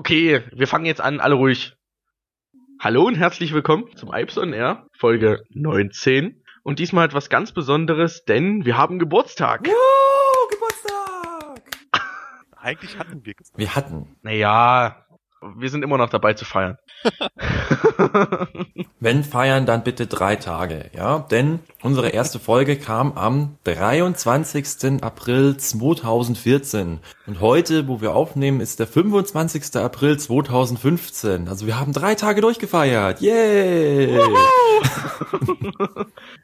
Okay, wir fangen jetzt an, alle ruhig. Hallo und herzlich willkommen zum Ipes on Air, Folge 19. Und diesmal etwas ganz Besonderes, denn wir haben Geburtstag. Woo, Geburtstag! Eigentlich hatten wir Geburtstag. Wir hatten. Naja, wir sind immer noch dabei zu feiern. Wenn feiern, dann bitte drei Tage, ja? Denn unsere erste Folge kam am 23. April 2014. Und heute, wo wir aufnehmen, ist der 25. April 2015. Also wir haben drei Tage durchgefeiert. Yay!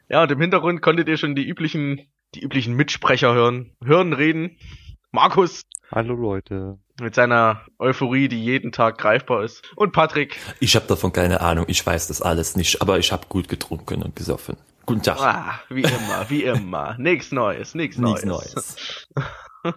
ja, und im Hintergrund konntet ihr schon die üblichen, die üblichen Mitsprecher hören. Hören, reden. Markus. Hallo Leute. Mit seiner Euphorie, die jeden Tag greifbar ist. Und Patrick. Ich habe davon keine Ahnung, ich weiß das alles nicht, aber ich habe gut getrunken und gesoffen. Guten Tag. Ah, wie immer, wie immer. Nichts Neues, nichts Neues. Nichts Neues.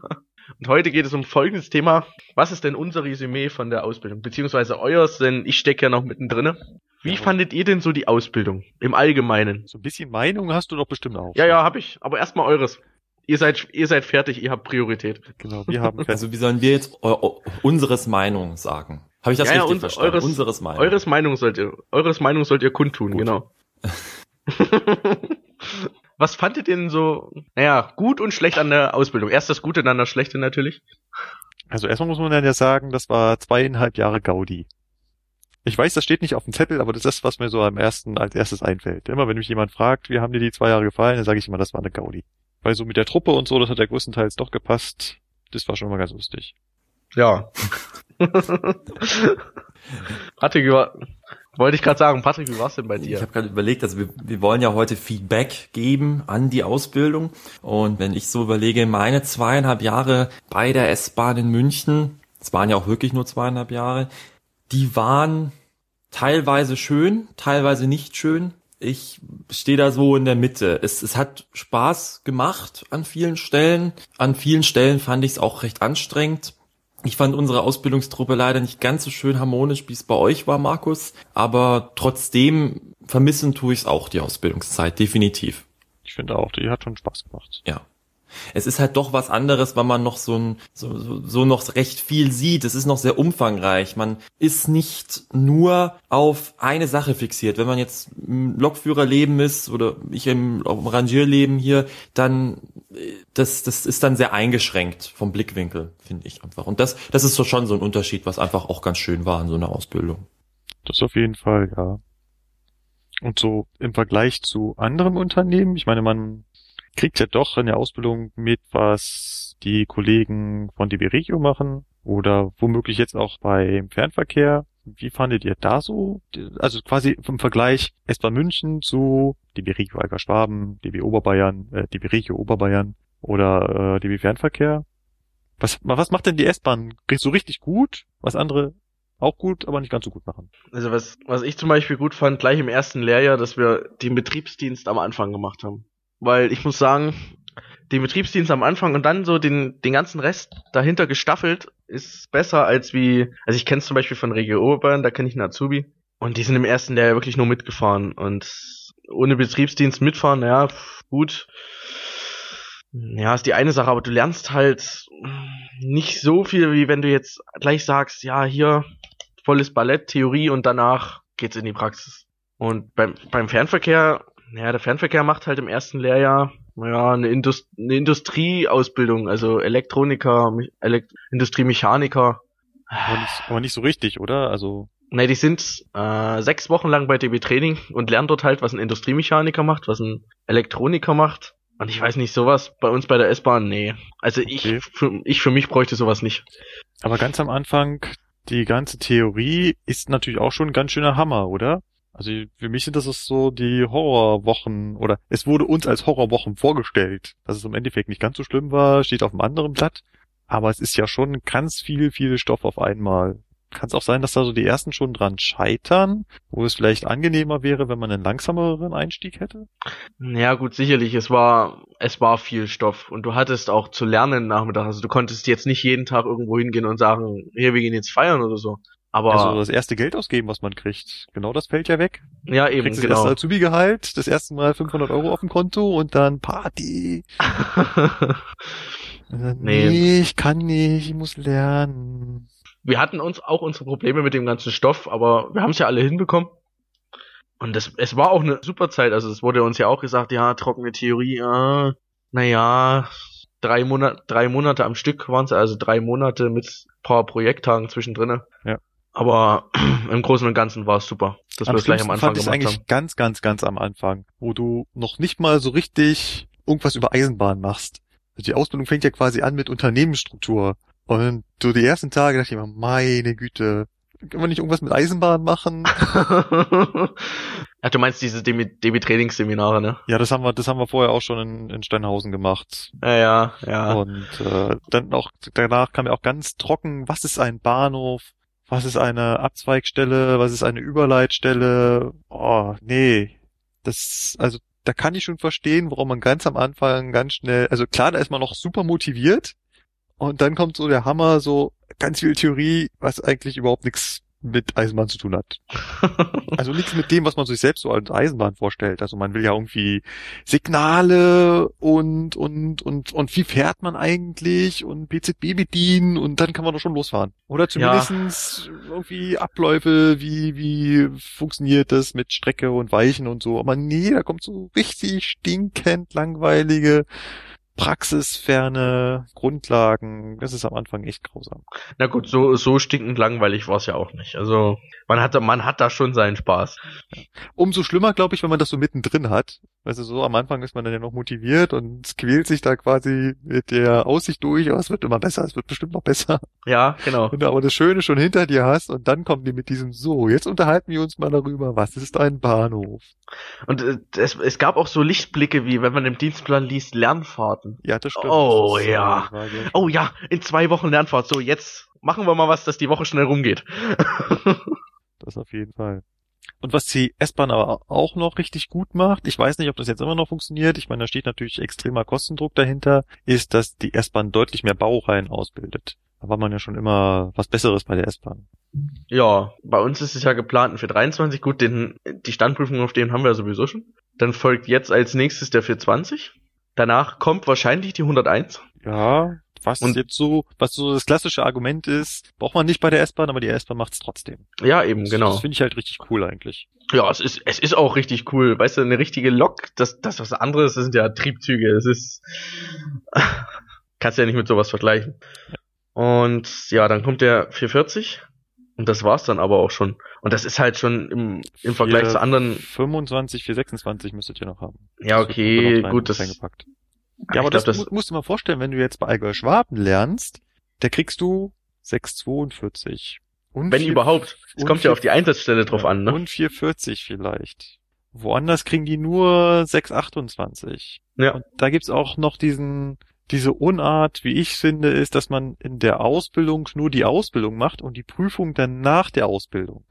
Und heute geht es um folgendes Thema. Was ist denn unser Resümee von der Ausbildung? Beziehungsweise euers, denn ich stecke ja noch mittendrin. Wie Ja. fandet ihr denn so die Ausbildung? Im Allgemeinen? So ein bisschen Meinung hast du doch bestimmt auch. Ja, ja, hab ich. Aber erstmal eures. Ihr seid, ihr seid fertig, ihr habt Priorität. Genau, wir haben fest. Also wie sollen wir jetzt unseres Meinung sagen? Habe ich das Ja, ja, richtig unser- verstanden? eures- unseres Meinung. Eures Meinung sollt ihr, eures Meinung sollt ihr kundtun, Gut. genau. Was fandet ihr denn so, naja, gut und schlecht an der Ausbildung? Erst das Gute, dann das Schlechte natürlich. Also erstmal muss man dann ja sagen, das war zweieinhalb Jahre Gaudi. Ich weiß, das steht nicht auf dem Zettel, aber das ist, was mir so am ersten, als erstes einfällt. Immer wenn mich jemand fragt, wie haben dir die zwei Jahre gefallen, dann sage ich immer, das war eine Gaudi. Weil so mit der Truppe und so, das hat ja größtenteils doch gepasst. Das war schon mal ganz lustig. Ja. Patrick, wollte ich gerade sagen, Patrick, wie war's denn bei Ich dir? habe gerade überlegt, also wir, wir wollen ja heute Feedback geben an die Ausbildung. Und wenn ich so überlege, meine zweieinhalb Jahre bei der S-Bahn in München, es waren ja auch wirklich nur zweieinhalb Jahre, die waren teilweise schön, teilweise nicht schön. Ich stehe da so in der Mitte. Es, es hat Spaß gemacht an vielen Stellen. An vielen Stellen fand ich es auch recht anstrengend. Ich fand unsere Ausbildungstruppe leider nicht ganz so schön harmonisch, wie es bei euch war, Markus. Aber trotzdem vermissen tue ich es auch, die Ausbildungszeit, definitiv. Ich finde auch, die hat schon Spaß gemacht. Ja. Es ist halt doch was anderes, weil man noch so, ein, so, so, so noch recht viel sieht. Es ist noch sehr umfangreich. Man ist nicht nur auf eine Sache fixiert. Wenn man jetzt im Lokführerleben ist oder ich im, im Rangierleben hier, dann äh, das, das ist dann sehr eingeschränkt vom Blickwinkel, finde ich einfach. Und das, das ist so schon so ein Unterschied, was einfach auch ganz schön war in so einer Ausbildung. Das auf jeden Fall, ja. Und so im Vergleich zu anderen Unternehmen, ich meine, man kriegt ja doch in der Ausbildung mit, was die Kollegen von DB Regio machen oder womöglich jetzt auch beim Fernverkehr. Wie fandet ihr da so? Also quasi im Vergleich S-Bahn München zu DB Regio Alger Schwaben, DB Oberbayern, äh, DB Regio Oberbayern oder äh, DB Fernverkehr. Was, was macht denn die S-Bahn so richtig gut, was andere auch gut, aber nicht ganz so gut machen? Also was, was ich zum Beispiel gut fand, gleich im ersten Lehrjahr, dass wir den Betriebsdienst am Anfang gemacht haben. Weil ich muss sagen, den Betriebsdienst am Anfang und dann so den, den ganzen Rest dahinter gestaffelt ist besser als wie, also ich kenne zum Beispiel von Regio Oberbayern, da kenne ich einen Azubi und die sind im ersten Lehrjahr wirklich nur mitgefahren und ohne Betriebsdienst mitfahren, ja, pf, gut. Ja, ist die eine Sache, aber du lernst halt nicht so viel, wie wenn du jetzt gleich sagst, ja, hier volles Ballett, Theorie und danach geht's in die Praxis. Und beim, beim Fernverkehr, ja, der Fernverkehr macht halt im ersten Lehrjahr ja, eine, Indust eine Industrieausbildung, also Elektroniker, Elekt Industriemechaniker. Aber nicht, aber nicht so richtig, oder? Also, Ne, die sind äh, sechs Wochen lang bei DB Training und lernen dort halt, was ein Industriemechaniker macht, was ein Elektroniker macht. Und ich weiß nicht, sowas bei uns bei der S-Bahn, nee. Also ich, Okay. für, ich für mich bräuchte sowas nicht. aber ganz am Anfang, die ganze Theorie ist natürlich auch schon ein ganz schöner Hammer, oder? Also für mich sind das so die Horrorwochen oder es wurde uns als Horrorwochen vorgestellt. Dass es im Endeffekt nicht ganz so schlimm war, steht auf einem anderen Blatt. Aber es ist ja schon ganz viel, viel Stoff auf einmal. Kann es auch sein, dass da so die ersten schon dran scheitern, wo es vielleicht angenehmer wäre, wenn man einen langsameren Einstieg hätte? Ja, gut, sicherlich. Es war, es war viel Stoff und du hattest auch zu lernen Nachmittag. Also du konntest jetzt nicht jeden Tag irgendwo hingehen und sagen, hier, wir gehen jetzt feiern oder so. Aber Also das erste Geld ausgeben, was man kriegt. Genau das fällt ja weg. ja, eben Kriegst genau. das Azubi-Gehalt, das erste Mal 500 Euro auf dem Konto und dann Party. Dann, Nee. nee, ich kann nicht, ich muss lernen. wir hatten uns auch unsere Probleme mit dem ganzen Stoff, aber wir haben es ja alle hinbekommen. Und das, es war auch eine super Zeit. Also es wurde uns ja auch gesagt, ja, trockene Theorie, äh, naja, drei Monate, drei Monate am Stück waren es, also drei Monate mit paar Projekttagen zwischendrin. Ja. Aber im Großen und Ganzen war es super, dass wir es gleich am Anfang fand ich gemacht eigentlich haben. ganz, ganz, ganz am Anfang, wo du noch nicht mal so richtig irgendwas über Eisenbahn machst. Also die Ausbildung fängt ja quasi an mit Unternehmensstruktur. Und so die ersten Tage dachte ich immer, meine Güte, können wir nicht irgendwas mit Eisenbahn machen? ja, du meinst diese DB-Trainingsseminare, ne? Ja, das haben wir, das haben wir vorher auch schon in, in Steinhausen gemacht. Ja, ja, ja. Und äh, dann auch danach kam ja auch ganz trocken, was ist ein Bahnhof? Was ist eine Abzweigstelle? Was ist eine Überleitstelle? Oh, nee. Das, also da kann ich schon verstehen, warum man ganz am Anfang ganz schnell, also klar, da ist man noch super motiviert und dann kommt so der Hammer, so ganz viel Theorie, was eigentlich überhaupt nichts mit Eisenbahn zu tun hat. Also nichts mit dem, was man sich selbst so als Eisenbahn vorstellt. Also man will ja irgendwie Signale und und und und wie fährt man eigentlich und BZB bedienen und dann kann man doch schon losfahren. Oder zumindestens irgendwie Abläufe, wie wie funktioniert das mit Strecke und Weichen und so. Aber nee, da kommt so richtig stinkend langweilige praxisferne Grundlagen, das ist am Anfang echt grausam. Na gut, so, so stinkend langweilig war es ja auch nicht. Also man hat, man hat da schon seinen Spaß. Umso schlimmer, glaube ich, wenn man das so mittendrin hat. Also so am Anfang ist man dann ja noch motiviert und es quält sich da quasi mit der Aussicht durch, aber es wird immer besser, es wird bestimmt noch besser. Ja, genau. Wenn du aber das Schöne schon hinter dir hast und dann kommen die mit diesem so, jetzt unterhalten wir uns mal darüber, was ist ein Bahnhof? Und äh, es, es gab auch so Lichtblicke, wie wenn man im Dienstplan liest, Lernfahrten. Ja, das stimmt. Oh das ja. Oh ja, in zwei Wochen Lernfahrt. So, jetzt machen wir mal was, dass die Woche schnell rumgeht. Das auf jeden Fall. Und was die S-Bahn aber auch noch richtig gut macht, ich weiß nicht, ob das jetzt immer noch funktioniert, ich meine, da steht natürlich extremer Kostendruck dahinter, ist, dass die S-Bahn deutlich mehr Baureihen ausbildet. Da war man ja schon immer was Besseres bei der S-Bahn. Ja, bei uns ist es ja geplant für 23. Gut, den, die Standprüfung auf den haben wir ja sowieso schon. Dann folgt jetzt als nächstes der 420. Danach kommt wahrscheinlich die 101. Ja, was Und- jetzt so, was so das klassische Argument ist, braucht man nicht bei der S-Bahn, aber die S-Bahn macht's trotzdem. Ja, eben, Das, genau. Das finde ich halt richtig cool eigentlich. Ja, es ist, es ist auch richtig cool. Weißt du, eine richtige Lok, das, das was anderes, das sind ja Triebzüge. Es ist, kannst ja nicht mit sowas vergleichen. Und ja, dann kommt der 440. Und das war's dann aber auch schon. Und das ist halt schon im, im Vergleich zu anderen, 25, 426 müsstet ihr noch haben. ja, okay, gut, das, ich Ja, aber glaub, das, mu- musst du mal vorstellen, wenn du jetzt bei Allgäu Schwaben lernst, da kriegst du 642. Und wenn vier- überhaupt. Es kommt ja vier- auf die Einsatzstelle drauf ja, an, ne? Und 440 vielleicht. Woanders kriegen die nur 628. Ja. Und da gibt's auch noch diesen, diese Unart, wie ich finde, ist, dass man in der Ausbildung nur die Ausbildung macht und die Prüfung dann nach der Ausbildung.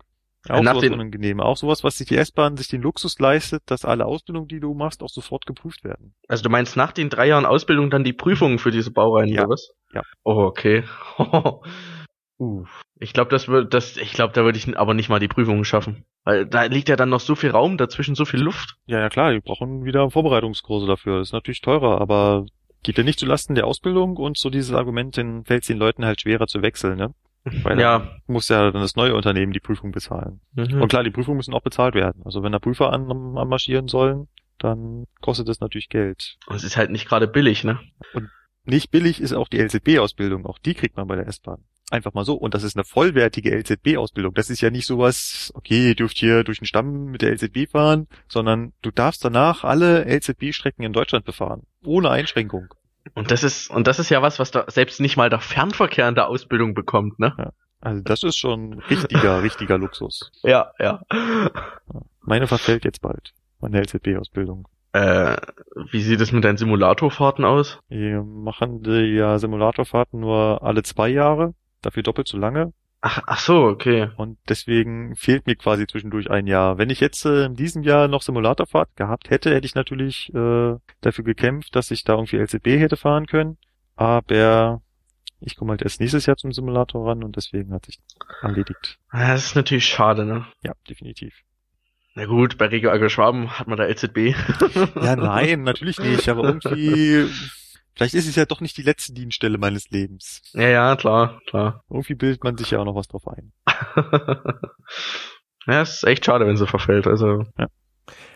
Auch Nach sowas unangenehm. Auch sowas, was sich die S-Bahn sich den Luxus leistet, dass alle Ausbildungen, die du machst, auch sofort geprüft werden. Also du meinst nach den drei Jahren Ausbildung dann die Prüfungen für diese Baureihen Ja. oder was? Ja. Oh, okay. uh. Ich glaube, das wird, das, ich glaube, da würde ich aber nicht mal die Prüfungen schaffen. Weil da liegt ja dann noch so viel Raum dazwischen, so viel Luft. Ja, ja klar, die brauchen wieder Vorbereitungskurse dafür. Das ist natürlich teurer, aber geht ja nicht zulasten der Ausbildung und so dieses Argument, dann fällt es den Leuten halt schwerer zu wechseln, ne? Weil Ja. muss ja dann das neue Unternehmen die Prüfung bezahlen. Mhm. Und klar, die Prüfungen müssen auch bezahlt werden. Also wenn da Prüfer an, anmarschieren sollen, dann kostet das natürlich Geld. Und es ist halt nicht gerade billig, ne? Nicht billig ist auch die LZB-Ausbildung. Auch die kriegt man bei der S-Bahn. Einfach mal so. Und das ist eine vollwertige LZB-Ausbildung. Das ist ja nicht sowas, okay, ihr dürft hier durch den Stamm mit der LZB fahren, sondern du darfst danach alle LZB-Strecken in Deutschland befahren. Ohne Einschränkung. Und das ist, und das ist ja was, was da selbst nicht mal der Fernverkehr in der Ausbildung bekommt, ne? Also das ist schon richtiger, richtiger Luxus. Ja, ja. Meine verfällt jetzt bald. Meine LZB-Ausbildung. Äh, wie sieht es mit deinen Simulatorfahrten aus? Wir machen die ja Simulatorfahrten nur alle zwei Jahre, dafür doppelt so lange. Ach, ach so, okay. Und deswegen fehlt mir quasi zwischendurch ein Jahr. Wenn ich jetzt äh, in diesem Jahr noch Simulatorfahrt gehabt hätte, hätte ich natürlich äh, dafür gekämpft, dass ich da irgendwie LCB hätte fahren können. Aber ich komme halt erst nächstes Jahr zum Simulator ran und deswegen hat sich erledigt. Das ist natürlich schade, ne? Ja, definitiv. Na gut, bei Regio Alger Schwaben hat man da LZB. Ja, nein, natürlich nicht, aber irgendwie Vielleicht ist es ja doch nicht die letzte Dienststelle meines Lebens. Ja, ja, klar, klar. Irgendwie bildet man sich ja auch noch was drauf ein. ja, es ist echt schade, wenn sie verfällt. Also. Ja.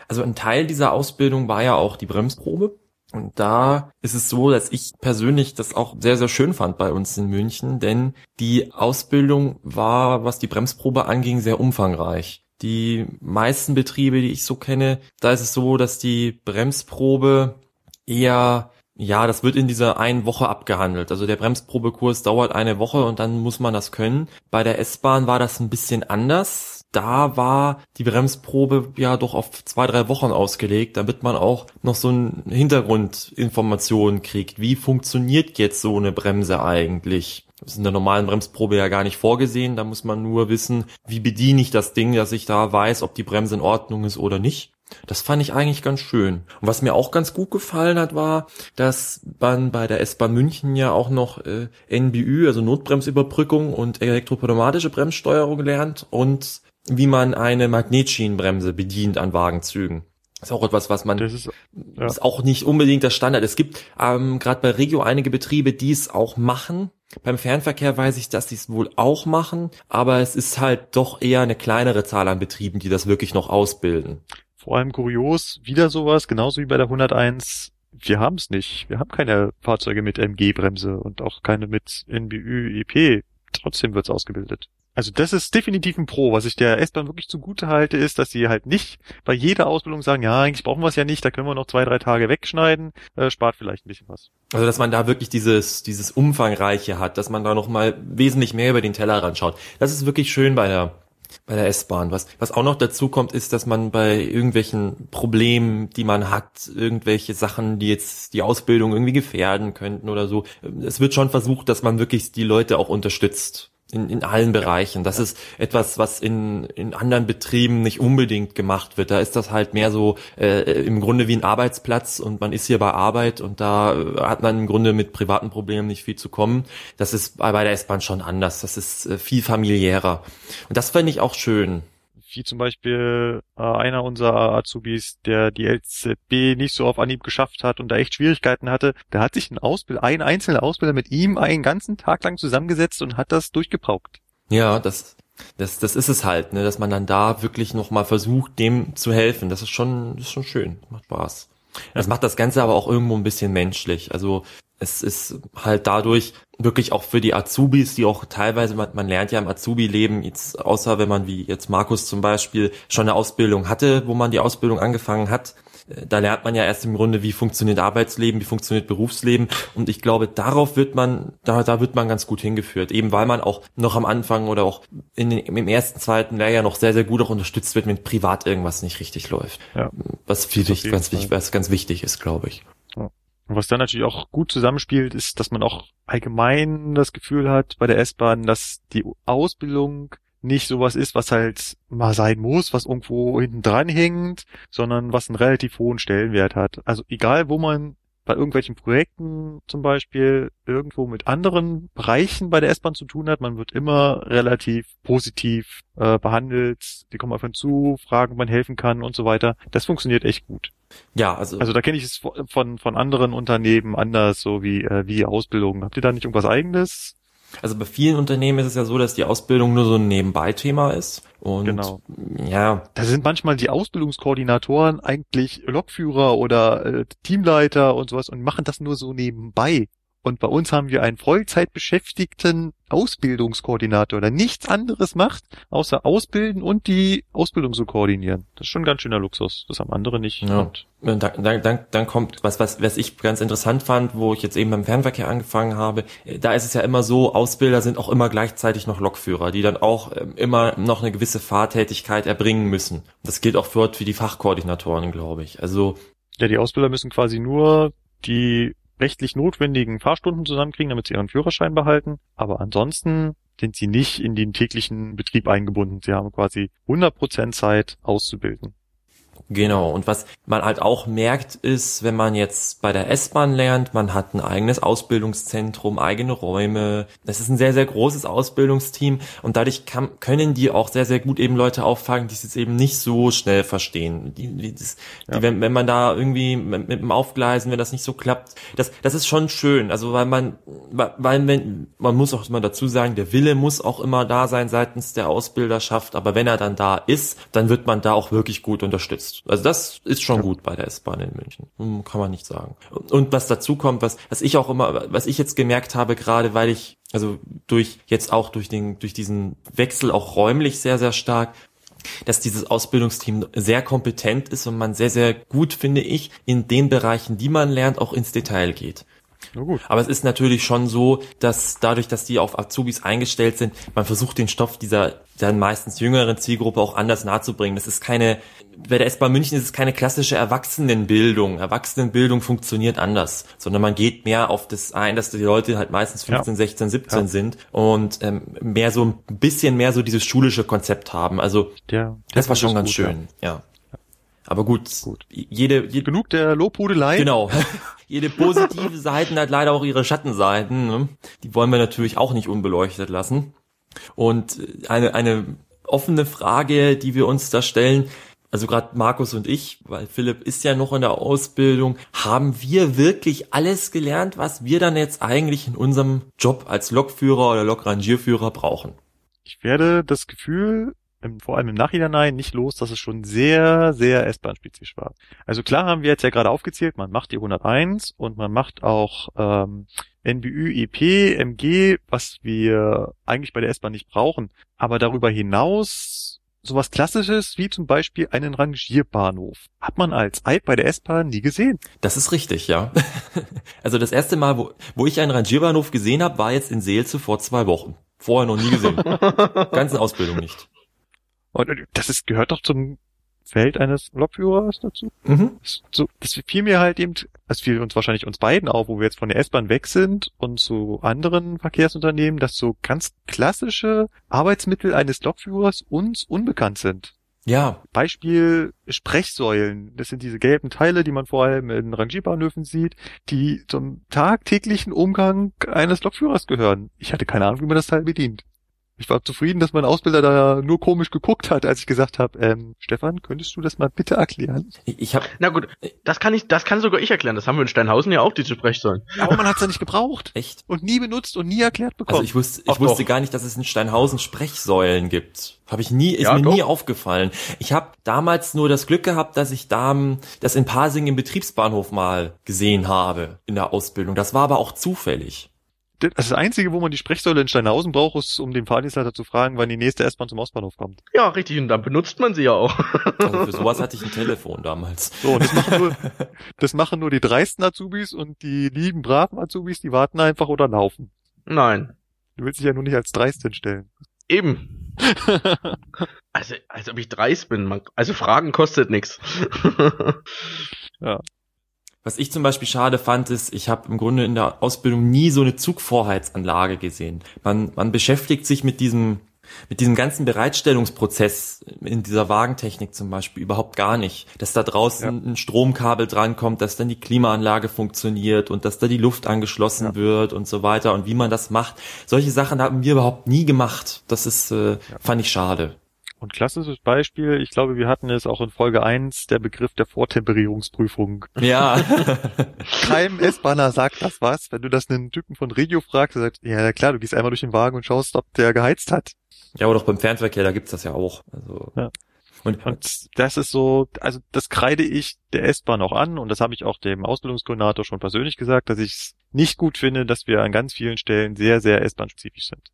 Also ein Teil dieser Ausbildung war ja auch die Bremsprobe. Und da ist es so, dass ich persönlich das auch sehr, sehr schön fand bei uns in München, denn die Ausbildung war, was die Bremsprobe anging, sehr umfangreich. Die meisten Betriebe, die ich so kenne, da ist es so, dass die Bremsprobe eher ja, das wird in dieser einen Woche abgehandelt. Also der Bremsprobekurs dauert eine Woche und dann muss man das können. Bei der S-Bahn war das ein bisschen anders. Da war die Bremsprobe ja doch auf zwei, drei Wochen ausgelegt, damit man auch noch so ein Hintergrundinformationen kriegt. Wie funktioniert jetzt so eine Bremse eigentlich? Das ist in der normalen Bremsprobe ja gar nicht vorgesehen. Da muss man nur wissen, wie bediene ich das Ding, dass ich da weiß, ob die Bremse in Ordnung ist oder nicht. Das fand ich eigentlich ganz schön. Und was mir auch ganz gut gefallen hat, war, dass man bei der S-Bahn München ja auch noch äh, NBÜ, also Notbremsüberbrückung und elektropneumatische Bremssteuerung lernt und wie man eine Magnetschienenbremse bedient an Wagenzügen. Das ist auch etwas, was man Das ist, ja. ist auch nicht unbedingt der Standard. Es gibt ähm, gerade bei Regio einige Betriebe, die es auch machen. Beim Fernverkehr weiß ich, dass sie es wohl auch machen, aber es ist halt doch eher eine kleinere Zahl an Betrieben, die das wirklich noch ausbilden. Vor allem kurios, wieder sowas, genauso wie bei der 101. Wir haben es nicht. Wir haben keine Fahrzeuge mit MG-Bremse und auch keine mit NBÜ, EP. Trotzdem wird's ausgebildet. Also das ist definitiv ein Pro. Was ich der S-Bahn wirklich zugute halte, ist, dass sie halt nicht bei jeder Ausbildung sagen, ja, eigentlich brauchen wir es ja nicht, da können wir noch zwei, drei Tage wegschneiden, äh, spart vielleicht ein bisschen was. Also dass man da wirklich dieses dieses umfangreiche hat, dass man da noch mal wesentlich mehr über den Tellerrand schaut. Das ist wirklich schön bei der bei der S-Bahn. Was was auch noch dazu kommt, ist, dass man bei irgendwelchen Problemen, die man hat, irgendwelche Sachen, die jetzt die Ausbildung irgendwie gefährden könnten oder so, es wird schon versucht, dass man wirklich die Leute auch unterstützt in, in allen Bereichen. Das ist etwas, was in, in anderen Betrieben nicht unbedingt gemacht wird. Da ist das halt mehr so äh, im Grunde wie ein Arbeitsplatz und man ist hier bei Arbeit und da äh, hat man im Grunde mit privaten Problemen nicht viel zu kommen. Das ist bei, der S-Bahn schon anders. Das ist äh, viel familiärer. Und das fände ich auch schön wie zum Beispiel äh, einer unserer Azubis, der die LZB nicht so auf Anhieb geschafft hat und da echt Schwierigkeiten hatte, der hat sich ein, Ausbild ein einzelner Ausbilder mit ihm einen ganzen Tag lang zusammengesetzt und hat das durchgepaukt. Ja, das, das, das ist es halt, ne, dass man dann da wirklich nochmal versucht, dem zu helfen. Das ist schon, das ist schon schön, macht Spaß. Das macht das Ganze aber auch irgendwo ein bisschen menschlich. Also es ist halt dadurch wirklich auch für die Azubis, die auch teilweise, man, man lernt ja im Azubi-Leben, jetzt, außer wenn man wie jetzt Markus zum Beispiel schon eine Ausbildung hatte, wo man die Ausbildung angefangen hat, äh, da lernt man ja erst im Grunde, wie funktioniert Arbeitsleben, wie funktioniert Berufsleben. Und ich glaube, darauf wird man, da, da wird man ganz gut hingeführt. Eben weil man auch noch am Anfang oder auch in den, im ersten, zweiten Lehrjahr noch sehr, sehr gut auch unterstützt wird, wenn privat irgendwas nicht richtig läuft. Ja. Was viel wichtig, jeden ganz, wichtig, was ganz wichtig ist, glaube ich. Und was dann natürlich auch gut zusammenspielt, ist, dass man auch allgemein das Gefühl hat bei der S-Bahn, dass die Ausbildung nicht sowas ist, was halt mal sein muss, was irgendwo hinten dran hängt, sondern was einen relativ hohen Stellenwert hat. Also egal, wo man bei irgendwelchen Projekten zum Beispiel irgendwo mit anderen Bereichen bei der S-Bahn zu tun hat, man wird immer relativ positiv äh, behandelt, die kommen auf einen zu, fragen, ob man helfen kann und so weiter. Das funktioniert echt gut. Ja, also, Also da kenne ich es von, von anderen Unternehmen anders, so wie, äh, wie Ausbildung. Habt ihr da nicht irgendwas eigenes? Also bei vielen Unternehmen ist es ja so, dass die Ausbildung nur so ein Nebenbei-Thema ist. Und Genau. ja, Da sind manchmal die Ausbildungskoordinatoren eigentlich Lokführer oder äh, Teamleiter und sowas und machen das nur so nebenbei. Und bei uns haben wir einen Vollzeitbeschäftigten Ausbildungskoordinator, der nichts anderes macht, außer ausbilden und die Ausbildung zu koordinieren. Das ist schon ein ganz schöner Luxus. Das haben andere nicht. Ja. Und dann, dann, dann, dann kommt was, was, was ich ganz interessant fand, wo ich jetzt eben beim Fernverkehr angefangen habe. Da ist es ja immer so, Ausbilder sind auch immer gleichzeitig noch Lokführer, die dann auch ähm, immer noch eine gewisse Fahrtätigkeit erbringen müssen. Das gilt auch für, für die Fachkoordinatoren, glaube ich. Also ja, die Ausbilder müssen quasi nur die rechtlich notwendigen Fahrstunden zusammenkriegen, damit sie ihren Führerschein behalten. Aber ansonsten sind sie nicht in den täglichen Betrieb eingebunden. Sie haben quasi 100% Zeit auszubilden. Genau, und was man halt auch merkt, ist, wenn man jetzt bei der S-Bahn lernt, man hat ein eigenes Ausbildungszentrum, eigene Räume. Das ist ein sehr, sehr großes Ausbildungsteam und dadurch kann, können die auch sehr, sehr gut eben Leute auffangen, die es jetzt eben nicht so schnell verstehen. Die, die, das, ja. die, wenn, wenn man da irgendwie mit, mit, dem Aufgleisen, wenn das nicht so klappt, das, das ist schon schön. Also weil man, weil wenn, man muss auch immer dazu sagen, der Wille muss auch immer da sein seitens der Ausbilderschaft, aber wenn er dann da ist, dann wird man da auch wirklich gut unterstützt. Also das ist schon ja. gut bei der S-Bahn in München. Hm, kann man nicht sagen. Und was dazu kommt, was, was ich auch immer, was ich jetzt gemerkt habe, gerade weil ich, also durch, jetzt auch durch den, durch diesen Wechsel auch räumlich sehr, sehr stark, dass dieses Ausbildungsteam sehr kompetent ist und man sehr, sehr gut, finde ich, in den Bereichen, die man lernt, auch ins Detail geht. Aber es ist natürlich schon so, dass dadurch, dass die auf Azubis eingestellt sind, man versucht den Stoff dieser dann meistens jüngeren Zielgruppe auch anders nahezubringen. Das ist keine, bei der S-Bahn München ist es keine klassische Erwachsenenbildung. Erwachsenenbildung funktioniert anders, sondern man geht mehr auf das ein, dass die Leute halt meistens 15, ja. 16, 17 ja. sind und ähm, mehr so ein bisschen mehr so dieses schulische Konzept haben. Also ja, das war schon ganz gut, schön, ja. Aber gut, gut. Jede, jede genug der Lobhudelei. Genau. jede positive Seiten hat leider auch ihre Schattenseiten. Ne? Die wollen wir natürlich auch nicht unbeleuchtet lassen. Und eine eine offene Frage, die wir uns da stellen, also gerade Markus und ich, weil Philipp ist ja noch in der Ausbildung, haben wir wirklich alles gelernt, was wir dann jetzt eigentlich in unserem Job als Lokführer oder Lokrangierführer brauchen? Ich werde das Gefühl vor allem im Nachhinein nicht los, dass es schon sehr, sehr S-Bahn-spezifisch war. Also klar haben wir jetzt ja gerade aufgezählt, man macht die 101 und man macht auch ähm, NBÜ, EP, MG, was wir eigentlich bei der S-Bahn nicht brauchen. Aber darüber hinaus sowas Klassisches wie zum Beispiel einen Rangierbahnhof hat man als Eid bei der S-Bahn nie gesehen. Das ist richtig, ja. also das erste Mal, wo, wo ich einen Rangierbahnhof gesehen habe, war jetzt in Seelze vor zwei Wochen. Vorher noch nie gesehen. Ganzen Ausbildung nicht. Und das ist, gehört doch zum Feld eines Lokführers dazu. Mhm. So, das fiel mir halt eben, das fiel uns wahrscheinlich uns beiden auf, wo wir jetzt von der S-Bahn weg sind und zu anderen Verkehrsunternehmen, dass so ganz klassische Arbeitsmittel eines Lokführers uns unbekannt sind. Ja. Beispiel Sprechsäulen. Das sind diese gelben Teile, die man vor allem in Rangierbahnhöfen sieht, die zum tagtäglichen Umgang eines Lokführers gehören. Ich hatte keine Ahnung, wie man das Teil bedient. Ich war zufrieden, dass mein Ausbilder da nur komisch geguckt hat, als ich gesagt habe, ähm, Stefan, könntest du das mal bitte erklären? Ich habe, na gut, das kann ich, das kann sogar ich erklären. Das haben wir in Steinhausen ja auch, diese Sprechsäulen. Ja, aber man hat's ja nicht gebraucht. Echt? Und nie benutzt und nie erklärt bekommen. Also ich wusste, ich Ach, wusste doch. gar nicht, dass es in Steinhausen Sprechsäulen gibt. Habe ich nie, ist ja, mir doch. nie aufgefallen. Ich habe damals nur das Glück gehabt, dass ich da das in Pasing im Betriebsbahnhof mal gesehen habe in der Ausbildung. Das war aber auch zufällig das Einzige, wo man die Sprechsäule in Steinhausen braucht, ist, um den Fahrdienstleiter zu fragen, wann die nächste S-Bahn zum Ostbahnhof kommt. Ja, richtig, und dann benutzt man sie ja auch. Also für sowas hatte ich ein Telefon damals. So, und das machen nur, das machen nur die dreisten Azubis und die lieben, braven Azubis, die warten einfach oder laufen. Nein. Du willst dich ja nur nicht als dreist hinstellen. Eben. also, als ob ich dreist bin. Man, also Fragen kostet nichts. ja. Was ich zum Beispiel schade fand, ist, ich habe im Grunde in der Ausbildung nie so eine Zugvorheizanlage gesehen. Man, man beschäftigt sich mit diesem mit diesem ganzen Bereitstellungsprozess in dieser Wagentechnik zum Beispiel überhaupt gar nicht. Dass da draußen ja. ein Stromkabel drankommt, dass dann die Klimaanlage funktioniert und dass da die Luft angeschlossen ja. wird und so weiter und wie man das macht. Solche Sachen haben wir überhaupt nie gemacht. Das ist, äh, ja. fand ich schade. Und klassisches Beispiel, ich glaube, wir hatten es auch in Folge 1, der Begriff der Vortemperierungsprüfung. Ja. Kein S-Bahner sagt das was. Wenn du das einen Typen von Regio fragst, der sagt, ja klar, du gehst einmal durch den Wagen und schaust, ob der geheizt hat. Ja, aber doch beim Fernverkehr, da gibt's das ja auch. Also. Ja. Und, und das ist so, also das kreide ich der S-Bahn auch an und das habe ich auch dem Ausbildungskoordinator schon persönlich gesagt, dass ich es nicht gut finde, dass wir an ganz vielen Stellen sehr, sehr S-Bahn-spezifisch sind.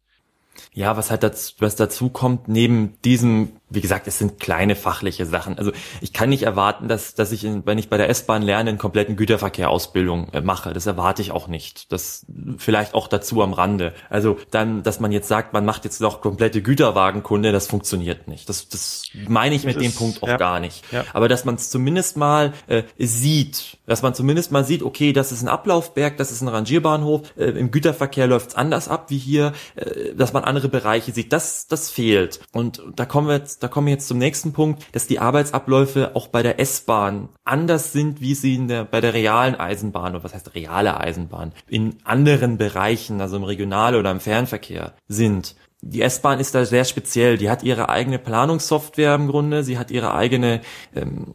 Ja, was halt dazu, was dazu kommt, neben diesem wie gesagt, es sind kleine fachliche Sachen. Also ich kann nicht erwarten, dass, dass ich, in, wenn ich bei der S-Bahn lerne, einen kompletten Güterverkehr-Ausbildung äh, mache. Das erwarte ich auch nicht. Das vielleicht auch dazu am Rande. Also dann, dass man jetzt sagt, man macht jetzt noch komplette Güterwagenkunde, das funktioniert nicht. Das, das meine ich mit das dem Punkt auch ja, gar nicht. Ja. Aber dass man es zumindest mal äh, sieht, dass man zumindest mal sieht, okay, das ist ein Ablaufberg, das ist ein Rangierbahnhof, äh, im Güterverkehr läuft es anders ab wie hier, äh, dass man andere Bereiche sieht, das, das fehlt. Und da kommen wir jetzt da kommen wir jetzt zum nächsten Punkt, dass die Arbeitsabläufe auch bei der S-Bahn anders sind, wie sie in der, bei der realen Eisenbahn, oder was heißt reale Eisenbahn, in anderen Bereichen, also im Regional- oder im Fernverkehr sind die S-Bahn ist da sehr speziell. Die hat ihre eigene Planungssoftware im Grunde. Sie hat ihre eigene ähm,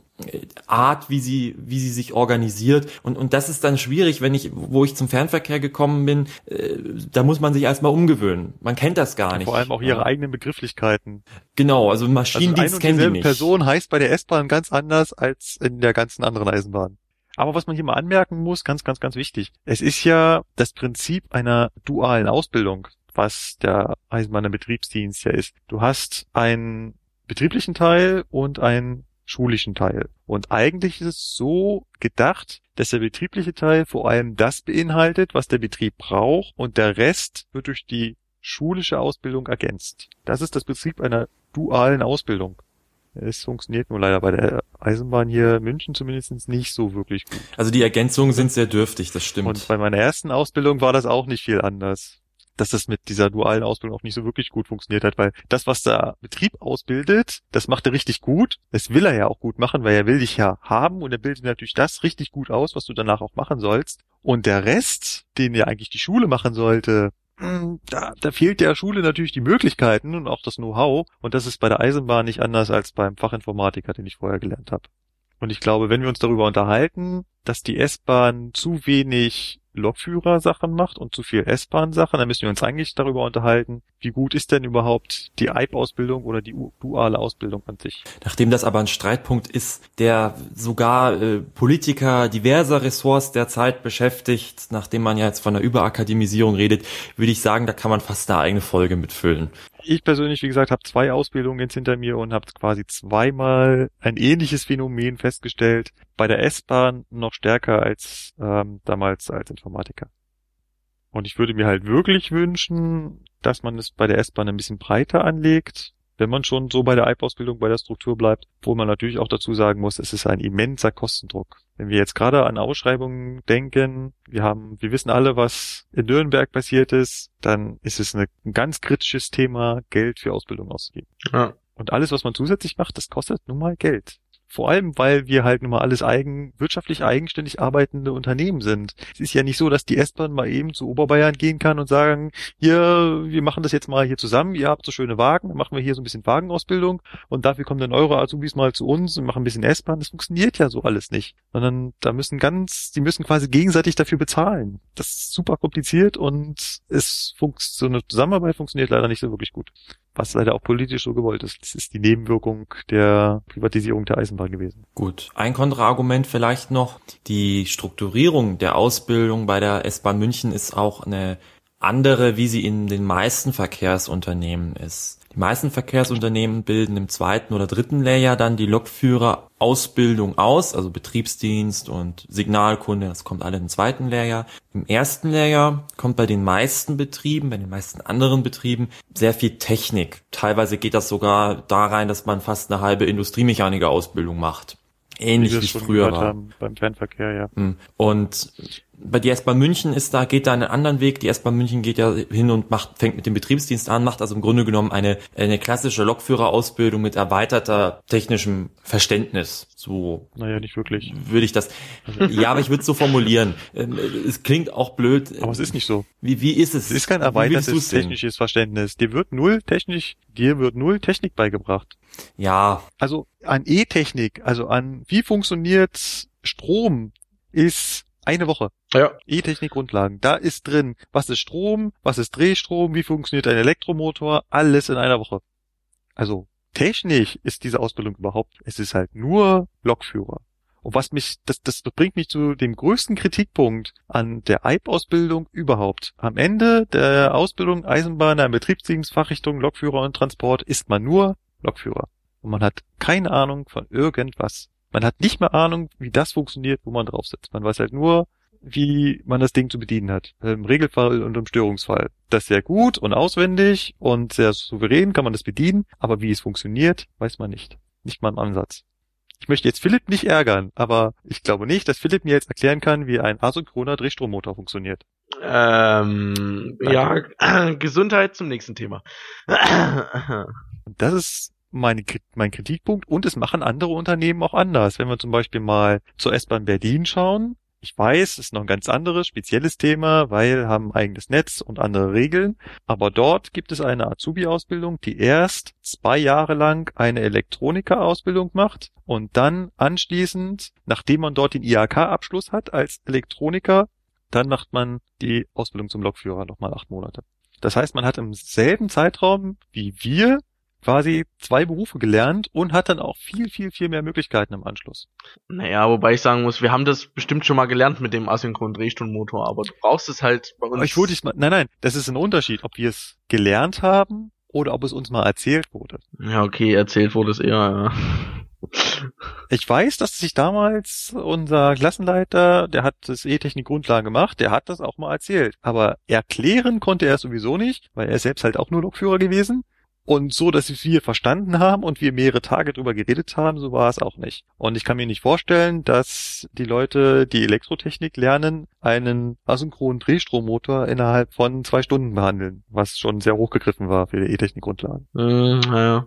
Art, wie sie, wie sie sich organisiert. Und, und das ist dann schwierig, wenn ich, wo ich zum Fernverkehr gekommen bin, äh, da muss man sich erstmal umgewöhnen. Man kennt das gar nicht. Vor allem auch ihre ja. eigenen Begrifflichkeiten. Genau, also Maschinendienst also kennen die nicht. Person heißt bei der S-Bahn ganz anders als in der ganzen anderen Eisenbahn. Aber was man hier mal anmerken muss, ganz, ganz, ganz wichtig. Es ist ja das Prinzip einer dualen Ausbildung was der Eisenbahner Betriebsdienst ja ist. Du hast einen betrieblichen Teil und einen schulischen Teil. Und eigentlich ist es so gedacht, dass der betriebliche Teil vor allem das beinhaltet, was der Betrieb braucht und der Rest wird durch die schulische Ausbildung ergänzt. Das ist das Prinzip einer dualen Ausbildung. Es funktioniert nur leider bei der Eisenbahn hier München zumindest nicht so wirklich gut. Also die Ergänzungen sind sehr dürftig, das stimmt. Und bei meiner ersten Ausbildung war das auch nicht viel anders dass das mit dieser dualen Ausbildung auch nicht so wirklich gut funktioniert hat, weil das, was der Betrieb ausbildet, das macht er richtig gut. Das will er ja auch gut machen, weil er will dich ja haben und er bildet natürlich das richtig gut aus, was du danach auch machen sollst. Und der Rest, den ja eigentlich die Schule machen sollte, hm, da, da fehlt der Schule natürlich die Möglichkeiten und auch das Know-how. Und das ist bei der Eisenbahn nicht anders als beim Fachinformatiker, den ich vorher gelernt habe. Und ich glaube, wenn wir uns darüber unterhalten, dass die S-Bahn zu wenig Lokführer-Sachen macht und zu viel S-Bahn-Sachen, dann müssen wir uns eigentlich darüber unterhalten, wie gut ist denn überhaupt die EIB-Ausbildung oder die duale Ausbildung an sich. Nachdem das aber ein Streitpunkt ist, der sogar äh, Politiker diverser Ressorts derzeit beschäftigt, nachdem man ja jetzt von der Überakademisierung redet, würde ich sagen, da kann man fast eine eigene Folge mitfüllen ich persönlich, wie gesagt, habe zwei Ausbildungen jetzt hinter mir und habe quasi zweimal ein ähnliches Phänomen festgestellt. Bei der S-Bahn noch stärker als ähm, damals als Informatiker. Und ich würde mir halt wirklich wünschen, dass man es bei der S-Bahn ein bisschen breiter anlegt, wenn man schon so bei der IPA-Ausbildung bei der Struktur bleibt, wo man natürlich auch dazu sagen muss, es ist ein immenser Kostendruck. Wenn wir jetzt gerade an Ausschreibungen denken, wir haben, wir wissen alle, was in Nürnberg passiert ist, dann ist es eine, ein ganz kritisches Thema, Geld für Ausbildung auszugeben. Ja. Und alles, was man zusätzlich macht, das kostet nun mal Geld. Vor allem, weil wir halt nun mal alles eigen, wirtschaftlich eigenständig arbeitende Unternehmen sind. Es ist ja nicht so, dass die S-Bahn mal eben zu Oberbayern gehen kann und sagen, hier, wir machen das jetzt mal hier zusammen, ihr habt so schöne Wagen, machen wir hier so ein bisschen Wagenausbildung und dafür kommen dann eure Azubis mal zu uns und machen ein bisschen S-Bahn. Das funktioniert ja so alles nicht. Sondern da müssen ganz, die müssen quasi gegenseitig dafür bezahlen. Das ist super kompliziert und es funkt, so eine Zusammenarbeit funktioniert leider nicht so wirklich gut was leider auch politisch so gewollt ist. Das ist die Nebenwirkung der Privatisierung der Eisenbahn gewesen. Gut. Ein Kontraargument vielleicht noch. Die Strukturierung der Ausbildung bei der S-Bahn München ist auch eine andere, wie sie in den meisten Verkehrsunternehmen ist. Die meisten Verkehrsunternehmen bilden im zweiten oder dritten Lehrjahr dann die Lokführerausbildung aus, also Betriebsdienst und Signalkunde, das kommt alle im zweiten Lehrjahr. Im ersten Lehrjahr kommt bei den meisten Betrieben, bei den meisten anderen Betrieben sehr viel Technik. Teilweise geht das sogar da rein, dass man fast eine halbe Industriemechaniker-Ausbildung macht. Ähnlich wie es früher war. Haben, beim Fernverkehr, ja. Hm. Und bei die S-Bahn München ist da, geht da einen anderen Weg. Die S-Bahn München geht ja hin und macht, fängt mit dem Betriebsdienst an, macht also im Grunde genommen eine, eine klassische Lokführerausbildung mit erweiterter technischem Verständnis. So. Naja, nicht wirklich. Würde ich das, ja, aber ich würde es so formulieren. Ähm, es klingt auch blöd. Aber es ist nicht so. Wie, wie ist es? Es ist kein erweitertes technisches Verständnis. Dir wird null technisch, dir wird null Technik beigebracht. Ja. Also an E-Technik, also an wie funktioniert Strom, ist eine Woche. Ja. E-Technik-Grundlagen. Da ist drin, was ist Strom, was ist Drehstrom, wie funktioniert ein Elektromotor, alles in einer Woche. Also technisch ist diese Ausbildung überhaupt, es ist halt nur Lokführer. Und was mich, das, das bringt mich zu dem größten Kritikpunkt an der EIB-Ausbildung überhaupt. Am Ende der Ausbildung Eisenbahner, Betriebsdienst, Fachrichtung, Lokführer und Transport ist man nur Lokführer. Und man hat keine Ahnung von irgendwas. Man hat nicht mehr Ahnung, wie das funktioniert, wo man drauf sitzt. Man weiß halt nur, wie man das Ding zu bedienen hat. Im Regelfall und im Störungsfall. Das ist sehr gut und auswendig und sehr souverän kann man das bedienen, aber wie es funktioniert, weiß man nicht. Nicht mal im Ansatz. Ich möchte jetzt Philipp nicht ärgern, aber ich glaube nicht, dass Philipp mir jetzt erklären kann, wie ein asynchroner Drehstrommotor funktioniert. Ähm, ja, Gesundheit zum nächsten Thema. das ist meine, mein Kritikpunkt und es machen andere Unternehmen auch anders. Wenn wir zum Beispiel mal zur S-Bahn Berlin schauen, ich weiß, es ist noch ein ganz anderes, spezielles Thema, weil haben eigenes Netz und andere Regeln. Aber dort gibt es eine Azubi-Ausbildung, die erst zwei Jahre lang eine Elektroniker-Ausbildung macht und dann anschließend, nachdem man dort den IHK-Abschluss hat als Elektroniker, dann macht man die Ausbildung zum Lokführer nochmal acht Monate. Das heißt, man hat im selben Zeitraum wie wir quasi zwei Berufe gelernt und hat dann auch viel, viel, viel mehr Möglichkeiten im Anschluss. Naja, wobei ich sagen muss, wir haben das bestimmt schon mal gelernt mit dem asynchronen Drehstundenmotor, aber du brauchst es halt bei uns. Ich wollte mal, nein, nein, das ist ein Unterschied, ob wir es gelernt haben oder ob es uns mal erzählt wurde. Ja, okay, erzählt wurde es eher, ja. Ich weiß, dass sich damals unser Klassenleiter, der hat das E-Technik-Grundlagen gemacht, der hat das auch mal erzählt. Aber erklären konnte er sowieso nicht, weil er selbst halt auch nur Lokführer gewesen. Und so, dass wir verstanden haben und wir mehrere Tage drüber geredet haben, so war es auch nicht. Und ich kann mir nicht vorstellen, dass die Leute, die Elektrotechnik lernen, einen asynchronen Drehstrommotor innerhalb von zwei Stunden behandeln, was schon sehr hochgegriffen war für die E-Technik-Grundlagen. Mm, ja.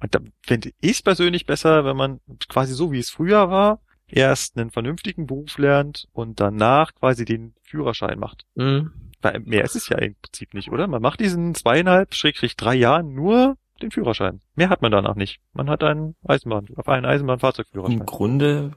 Und da fände ich es persönlich besser, wenn man quasi so wie es früher war, erst einen vernünftigen Beruf lernt und danach quasi den Führerschein macht. Mhm. Weil mehr ist es ja im Prinzip nicht, oder? Man macht diesen zweieinhalb, schrägstrich drei Jahren nur den Führerschein. Mehr hat man danach nicht. Man hat einen Eisenbahn, auf einen Eisenbahnfahrzeugführerschein. Im Grunde,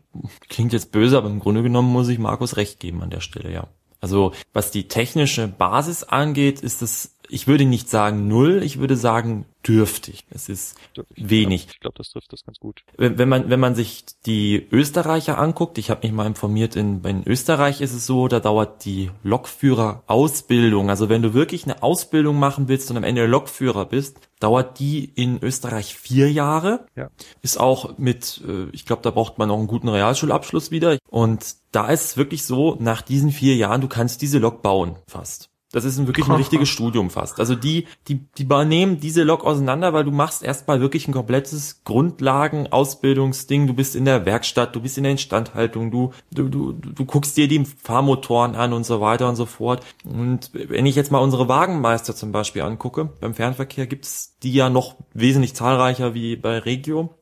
klingt jetzt böse, aber im Grunde genommen muss ich Markus recht geben an der Stelle, ja. Also, was die technische Basis angeht, ist es ich würde nicht sagen null, ich würde sagen dürftig. Es ist ich wenig. Glaub, ich glaube, das trifft das ganz gut. Wenn, wenn, man wenn man sich die Österreicher anguckt, ich habe mich mal informiert, in, in Österreich ist es so, da dauert die Lokführer-Ausbildung. Also wenn du wirklich eine Ausbildung machen willst und am Ende Lokführer bist, dauert die in Österreich vier Jahre. Ja. Ist auch mit, äh, ich glaube, da braucht man auch einen guten Realschulabschluss wieder. Und da ist es wirklich so, nach diesen vier Jahren, du kannst diese Lok bauen, fast. Das ist ein wirklich ein richtiges Studium fast. Also die, die, die nehmen diese Lok auseinander, weil du machst erstmal wirklich ein komplettes Grundlagen-Ausbildungsding. Du bist in der Werkstatt, du bist in der Instandhaltung, du, du, du, du guckst dir die Fahrmotoren an und so weiter und so fort. Und wenn ich jetzt mal unsere Wagenmeister zum Beispiel angucke, beim Fernverkehr gibt's die ja noch wesentlich zahlreicher wie bei Regio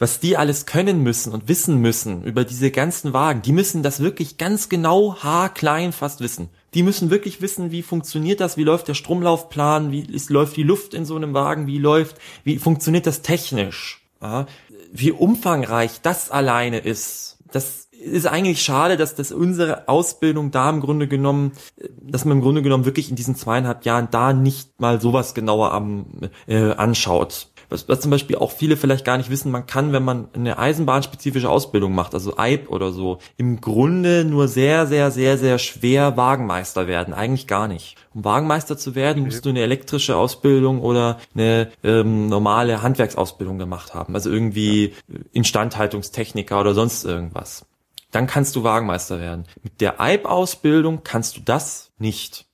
was die alles können müssen und wissen müssen über diese ganzen Wagen, die müssen das wirklich ganz genau haarklein fast wissen. Die müssen wirklich wissen, wie funktioniert das, wie läuft der Stromlaufplan, wie ist, läuft die Luft in so einem Wagen, wie läuft, wie funktioniert das technisch, ja? wie umfangreich das alleine ist. Das ist eigentlich schade, dass das unsere Ausbildung da im Grunde genommen, dass man im Grunde genommen wirklich in diesen zweieinhalb Jahren da nicht mal sowas genauer am, äh, anschaut was, was zum Beispiel auch viele vielleicht gar nicht wissen, man kann, wenn man eine eisenbahnspezifische Ausbildung macht, also EIB oder so, im Grunde nur sehr, sehr, sehr, sehr schwer Wagenmeister werden. Eigentlich gar nicht. Um Wagenmeister zu werden, musst du eine elektrische Ausbildung oder eine ähm, normale Handwerksausbildung gemacht haben. Also irgendwie Instandhaltungstechniker oder sonst irgendwas. Dann kannst du Wagenmeister werden. Mit der EIB-Ausbildung kannst du das nicht.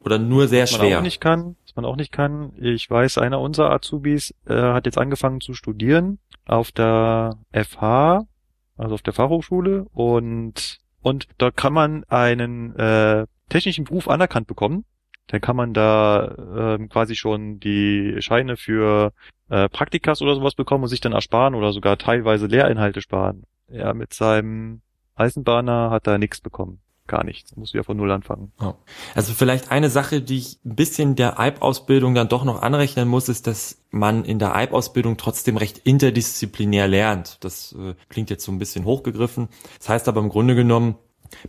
Oder nur sehr schwer. Was man auch nicht kann, man auch nicht kann. Ich weiß, einer unserer Azubis äh, hat jetzt angefangen zu studieren auf der FH, also auf der Fachhochschule und und dort kann man einen äh, technischen Beruf anerkannt bekommen. Dann kann man da äh, quasi schon die Scheine für äh, Praktikas oder sowas bekommen und sich dann ersparen oder sogar teilweise Lehrinhalte sparen. Er mit seinem Eisenbahner hat da nichts bekommen gar nichts. Muss wieder von Null anfangen. Oh. Also vielleicht eine Sache, die ich ein bisschen der EIB-Ausbildung dann doch noch anrechnen muss, ist, dass man in der EIB-Ausbildung trotzdem recht interdisziplinär lernt. Das äh, klingt jetzt so ein bisschen hochgegriffen. Das heißt aber im Grunde genommen,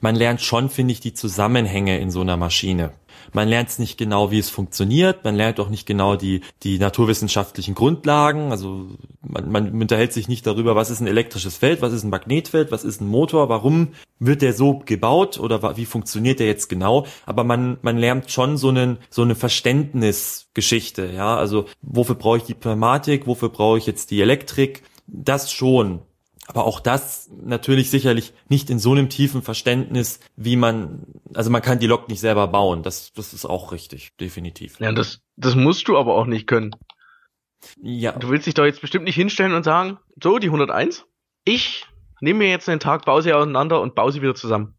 man lernt schon, finde ich, die Zusammenhänge in so einer Maschine. Man lernt es nicht genau, wie es funktioniert. Man lernt auch nicht genau die, die naturwissenschaftlichen Grundlagen. Also man, man unterhält sich nicht darüber, was ist ein elektrisches Feld, was ist ein Magnetfeld, was ist ein Motor, warum wird der so gebaut oder wie funktioniert der jetzt genau. Aber man, man lernt schon so, einen, so eine Verständnisgeschichte. Ja, also wofür brauche ich die Pneumatik, wofür brauche ich jetzt die Elektrik? Das schon. Aber auch das natürlich sicherlich nicht in so einem tiefen Verständnis, wie man, also man kann die Lok nicht selber bauen. Das, das ist auch richtig, definitiv. Ja, das, das musst du aber auch nicht können. Ja. Du willst dich doch jetzt bestimmt nicht hinstellen und sagen, so, die 101, ich nehme mir jetzt einen Tag, baue sie auseinander und baue sie wieder zusammen.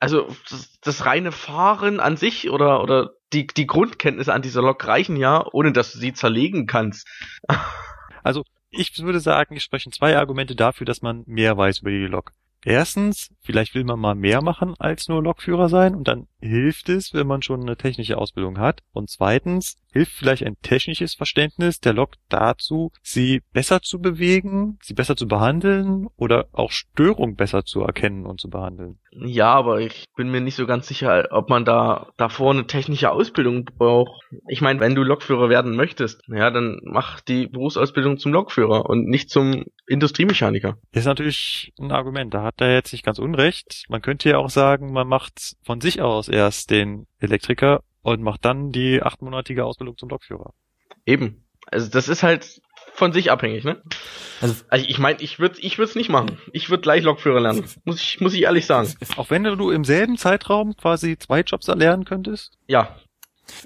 Also, das, das reine Fahren an sich oder, oder die, die Grundkenntnisse an dieser Lok reichen ja, ohne dass du sie zerlegen kannst. Also ich würde sagen, es sprechen zwei Argumente dafür, dass man mehr weiß über die Lok. Erstens, vielleicht will man mal mehr machen als nur Lokführer sein und dann hilft es, wenn man schon eine technische Ausbildung hat. Und zweitens, hilft vielleicht ein technisches Verständnis der Lok dazu, sie besser zu bewegen, sie besser zu behandeln oder auch Störung besser zu erkennen und zu behandeln. Ja, aber ich bin mir nicht so ganz sicher, ob man da davor eine technische Ausbildung braucht. Ich meine, wenn du Lokführer werden möchtest, ja, dann mach die Berufsausbildung zum Lokführer und nicht zum Industriemechaniker. ist natürlich ein Argument, da hat er jetzt nicht ganz unrecht. Man könnte ja auch sagen, man macht von sich aus erst den Elektriker und macht dann die achtmonatige Ausbildung zum Lokführer. Eben. Also das ist halt von sich abhängig, ne? Also, Also ich meine, ich würde ich würde es nicht machen. Ich würde gleich Lokführer lernen. Muss ich muss ich ehrlich sagen. Auch wenn du im selben Zeitraum quasi zwei Jobs erlernen könntest? Ja.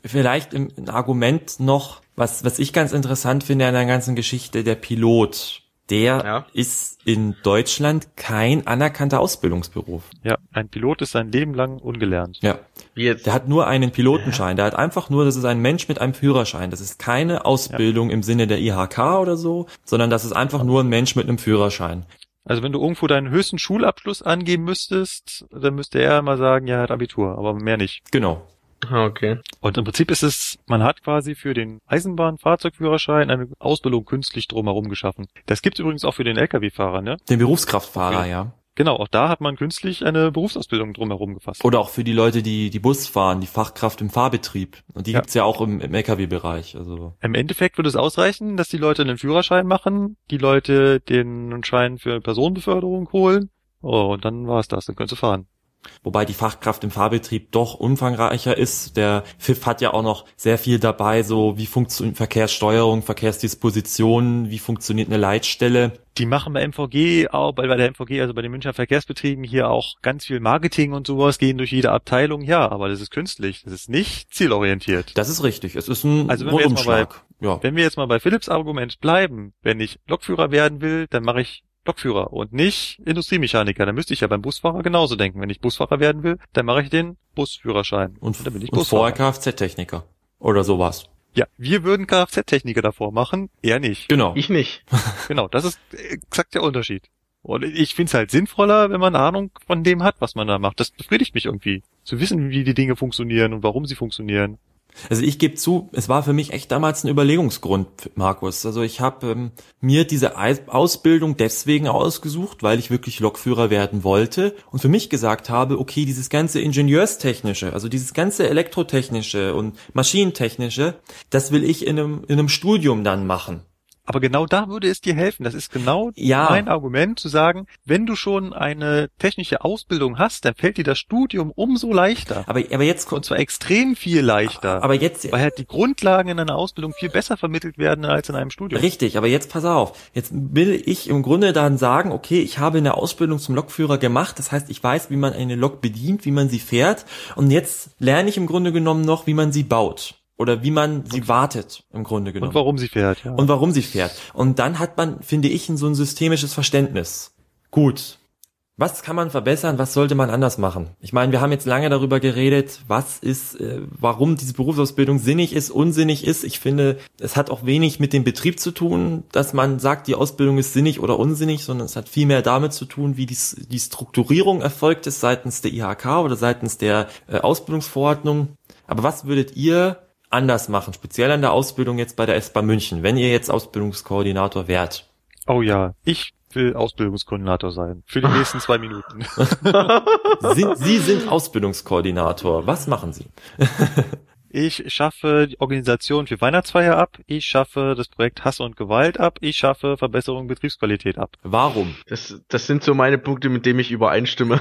vielleicht im- ein Argument noch, was, was ich ganz interessant finde an der ganzen Geschichte, der Pilot. Der Ja. ist in Deutschland kein anerkannter Ausbildungsberuf. Ja, ein Pilot ist sein Leben lang ungelernt. Ja. Wie jetzt? Der hat nur einen Pilotenschein. Der hat einfach nur, das ist ein Mensch mit einem Führerschein. Das ist keine Ausbildung im Sinne der IHK oder so, sondern das ist einfach nur ein Mensch mit einem Führerschein. Also wenn du irgendwo deinen höchsten Schulabschluss angeben müsstest, dann müsste er mal sagen, ja, er hat Abitur, aber mehr nicht. Genau. Ah, Okay. Und im Prinzip ist es, man hat quasi für den Eisenbahnfahrzeugführerschein eine Ausbildung künstlich drumherum geschaffen. Das gibt's übrigens auch für den Lkw-Fahrer, ne? Den Berufskraftfahrer, Okay. ja. Genau, auch da hat man künstlich eine Berufsausbildung drumherum gefasst. Oder auch für die Leute, die die Bus fahren, die Fachkraft im Fahrbetrieb. Und die Ja. gibt's ja auch im, im Lkw-Bereich. Also Im Endeffekt würde es ausreichen, dass die Leute einen Führerschein machen, die Leute den Schein für Personenbeförderung holen. Oh, und dann war's das, dann können sie fahren. Wobei die Fachkraft im Fahrbetrieb doch umfangreicher ist. Der FIF hat ja auch noch sehr viel dabei, so wie funktioniert Verkehrssteuerung, Verkehrsdisposition, wie funktioniert eine Leitstelle. Die machen bei MVG auch, bei, bei der MVG, also bei den Münchner Verkehrsbetrieben hier auch ganz viel Marketing und sowas, gehen durch jede Abteilung, ja, aber das ist künstlich, das ist nicht zielorientiert. Das ist richtig. Es ist ein Also wenn wir jetzt mal Rundumschlag. Ja. Wenn wir jetzt mal bei Philips Argument bleiben, wenn ich Lokführer werden will, dann mache ich Lokführer und nicht Industriemechaniker. Dann müsste ich ja beim Busfahrer genauso denken. Wenn ich Busfahrer werden will, dann mache ich den Busführerschein. Und, dann bin ich und vorher. Kfz-Techniker. Oder sowas. Ja, wir würden Kfz-Techniker davor machen, er nicht. Genau. Ich nicht. Genau, das ist exakt der Unterschied. Und ich find's halt sinnvoller, wenn man Ahnung von dem hat, was man da macht. Das befriedigt mich irgendwie. Zu wissen, wie die Dinge funktionieren und warum sie funktionieren. Also ich gebe zu, es war für mich echt damals ein Überlegungsgrund, Markus. Also ich habe ähm, mir diese Ausbildung deswegen ausgesucht, weil ich wirklich Lokführer werden wollte und für mich gesagt habe, okay, dieses ganze Ingenieurstechnische, also dieses ganze Elektrotechnische und Maschinentechnische, das will ich in einem, in einem Studium dann machen. Aber genau da würde es dir helfen. Das ist genau Ja. mein Argument, zu sagen, wenn du schon eine technische Ausbildung hast, dann fällt dir das Studium umso leichter. Aber, aber jetzt Und zwar extrem viel leichter. aber jetzt, weil halt die Grundlagen in einer Ausbildung viel besser vermittelt werden als in einem Studium. Richtig, aber jetzt pass auf. Jetzt will ich im Grunde dann sagen, okay, ich habe eine Ausbildung zum Lokführer gemacht. Das heißt, ich weiß, wie man eine Lok bedient, wie man sie fährt. Und jetzt lerne ich im Grunde genommen noch, wie man sie baut. Oder wie man sie wartet, im Grunde genommen. Und warum sie fährt, ja. Und warum sie fährt. Und dann hat man, finde ich, so ein systemisches Verständnis. Gut. Was kann man verbessern? Was sollte man anders machen? Ich meine, wir haben jetzt lange darüber geredet, was ist, äh, warum diese Berufsausbildung sinnig ist, unsinnig ist. Ich finde, es hat auch wenig mit dem Betrieb zu tun, dass man sagt, die Ausbildung ist sinnig oder unsinnig, sondern es hat viel mehr damit zu tun, wie die, die Strukturierung erfolgt ist seitens der IHK oder seitens der äh, Ausbildungsverordnung. Aber was würdet ihr anders machen, speziell an der Ausbildung jetzt bei der S-Bahn München, wenn ihr jetzt Ausbildungskoordinator wärt? oh ja, ich will Ausbildungskoordinator sein. Für die nächsten zwei Minuten. Sind, Sie sind Ausbildungskoordinator. Was machen Sie? Ich schaffe die Organisation für Weihnachtsfeier ab. Ich schaffe das Projekt Hass und Gewalt ab. Ich schaffe Verbesserung Betriebsqualität ab. Warum? Das, das sind so meine Punkte, mit denen ich übereinstimme.